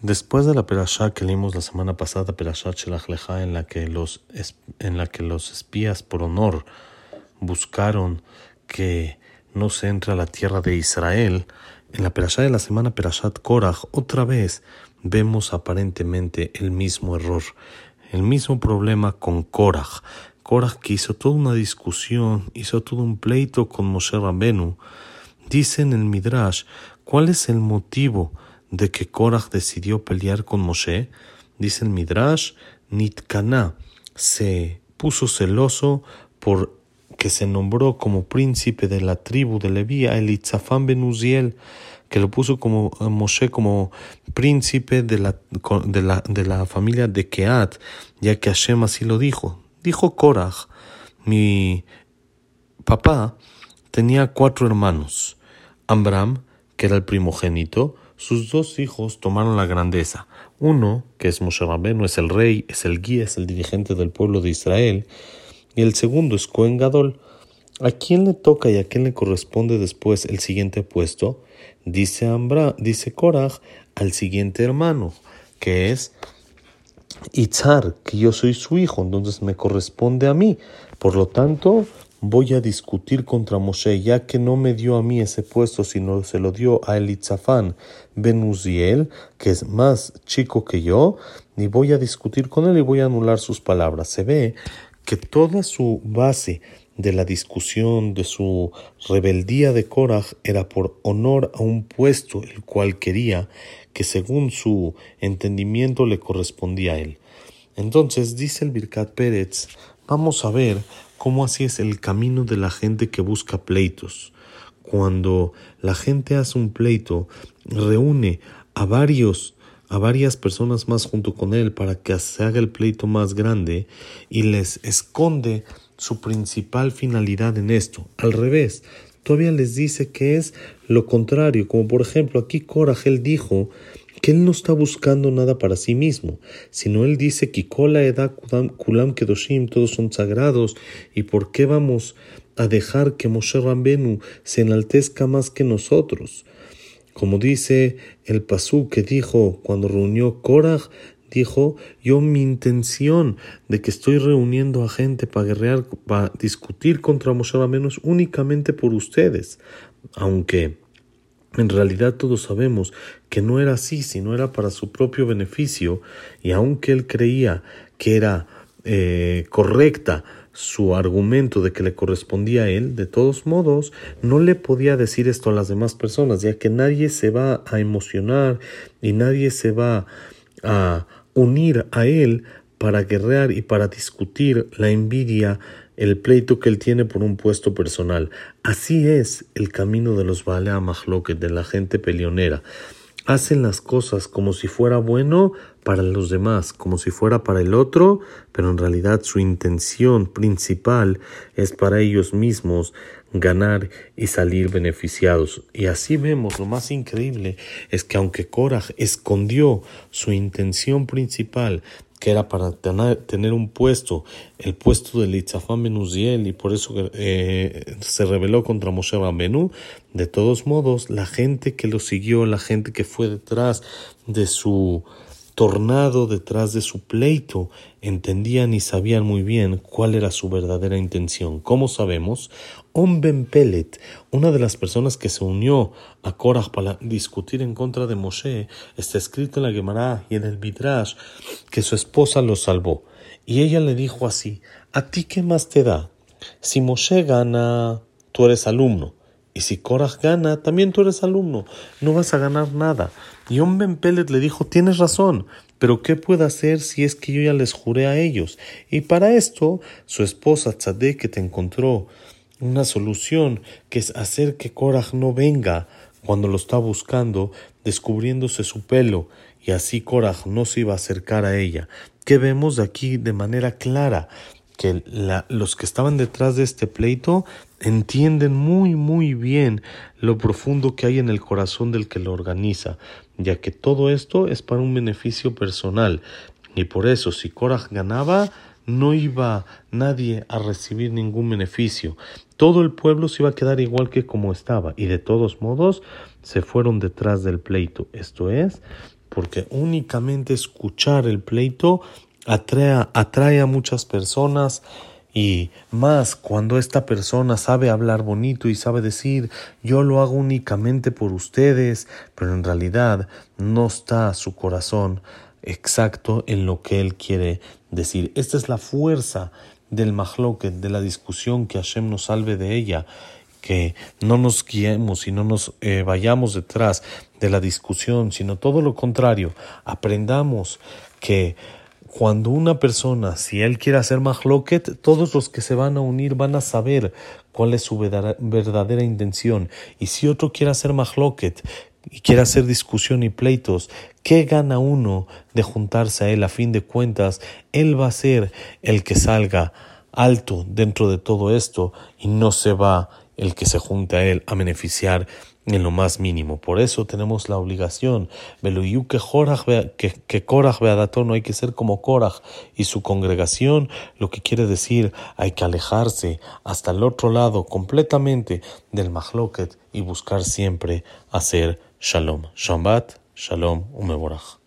Después de la perashá que leímos la semana pasada, perashá Shelach Lecha, en la que los en la que los espías por honor buscaron que no se entre a la tierra de Israel, en la perashá de la semana Perashat Korach, otra vez vemos aparentemente el mismo error, el mismo problema con Korach. Korach que hizo toda una discusión, hizo todo un pleito con Moshe Rabbenu. Dice en el Midrash, ¿cuál es el motivo de que Korach decidió pelear con Moshe? Dice el Midrash, Nitkana se puso celoso por que se nombró como príncipe de la tribu de Leví a Elitzafán ben Uziel, que lo puso como Moshe como príncipe de la, de la, de la familia de Keat, ya que Hashem así lo dijo. Dijo Korach, mi papá tenía cuatro hermanos. Amram, que era el primogénito, sus dos hijos tomaron la grandeza. Uno, que es Moshe Rabbeinu, es el rey, es el guía, es el dirigente del pueblo de Israel, y el segundo es Cohen Gadol. ¿A quién le toca y a quién le corresponde después el siguiente puesto? Dice Ambra, dice Korach al siguiente hermano, que es Itzar, que yo soy su hijo, entonces me corresponde a mí. Por lo tanto, voy a discutir contra Moshe, ya que no me dio a mí ese puesto, sino se lo dio a Elitzafán Ben Uziel, que es más chico que yo, y voy a discutir con él y voy a anular sus palabras. Se ve que toda su base de la discusión, de su rebeldía de Korach, era por honor a un puesto el cual quería que según su entendimiento le correspondía a él. Entonces dice el Birkat Pérez, vamos a ver cómo así es el camino de la gente que busca pleitos. Cuando la gente hace un pleito, reúne a varios a varias personas más junto con él para que se haga el pleito más grande y les esconde su principal finalidad en esto. Al revés, todavía les dice que es lo contrario, como por ejemplo aquí Corajel dijo que él no está buscando nada para sí mismo, sino él dice que Kola Eda Kulam Kedoshim, todos son sagrados, y por qué vamos a dejar que Moshe Rambenu se enaltezca más que nosotros. Como dice el Pasú que dijo cuando reunió Korah, dijo, yo mi intención de que estoy reuniendo a gente para guerrear, para discutir contra Moshe menos únicamente por ustedes, aunque en realidad todos sabemos que no era así, sino era para su propio beneficio, y aunque él creía que era eh, correcta su argumento de que le correspondía a él, de todos modos, no le podía decir esto a las demás personas, ya que nadie se va a emocionar y nadie se va a unir a él para guerrear y para discutir la envidia, el pleito que él tiene por un puesto personal. Así es el camino de los Baalea de la gente peleonera hacen las cosas como si fuera bueno para los demás, como si fuera para el otro, pero en realidad su intención principal es para ellos mismos ganar y salir beneficiados. Y así vemos, lo más increíble es que aunque Korah escondió su intención principal que era para tener un puesto, el puesto de Litzafán Benuziel, y por eso eh, se rebeló contra Moshe Benú. De todos modos, la gente que lo siguió, la gente que fue detrás de su tornado detrás de su pleito, entendían y sabían muy bien cuál era su verdadera intención. ¿Cómo sabemos? Omben Pelet, una de las personas que se unió a Korah para discutir en contra de Moshe, está escrito en la Gemara y en el Midrash que su esposa lo salvó. Y ella le dijo así, ¿a ti qué más te da? Si Moshe gana, tú eres alumno. Y si Korah gana, también tú eres alumno. No vas a ganar nada. Y Om Ben Pelet le dijo, tienes razón, pero ¿qué puedo hacer si es que yo ya les juré a ellos? Y para esto, su esposa que te encontró una solución, que es hacer que Korah no venga cuando lo está buscando, descubriéndose su pelo, y así Korah no se iba a acercar a ella. ¿Qué vemos aquí de manera clara? Que los que estaban detrás de este pleito entienden muy muy bien lo profundo que hay en el corazón del que lo organiza, ya que todo esto es para un beneficio personal y por eso si Korah ganaba no iba nadie a recibir ningún beneficio. Todo el pueblo se iba a quedar igual que como estaba y de todos modos se fueron detrás del pleito. Esto es porque únicamente escuchar el pleito atrae, atrae a muchas personas y más cuando esta persona sabe hablar bonito y sabe decir yo lo hago únicamente por ustedes, pero en realidad no está su corazón exacto en lo que él quiere decir. Esta es la fuerza del mahloket, de la discusión, que Hashem nos salve de ella, que no nos guiemos y no nos eh, vayamos detrás de la discusión, sino todo lo contrario, aprendamos que cuando una persona, si él quiere hacer mahloket, todos los que se van a unir van a saber cuál es su verdadera intención. Y si otro quiere hacer mahloket y quiere hacer discusión y pleitos, ¿qué gana uno de juntarse a él? A fin de cuentas, él va a ser el que salga alto dentro de todo esto y no se va el que se junte a él a beneficiar en lo más mínimo. Por eso tenemos la obligación, que, que Korach no hay que ser como Korach y su congregación, lo que quiere decir hay que alejarse hasta el otro lado completamente del Mahloket y buscar siempre hacer Shalom. Shabbat, Shalom, Umeborach.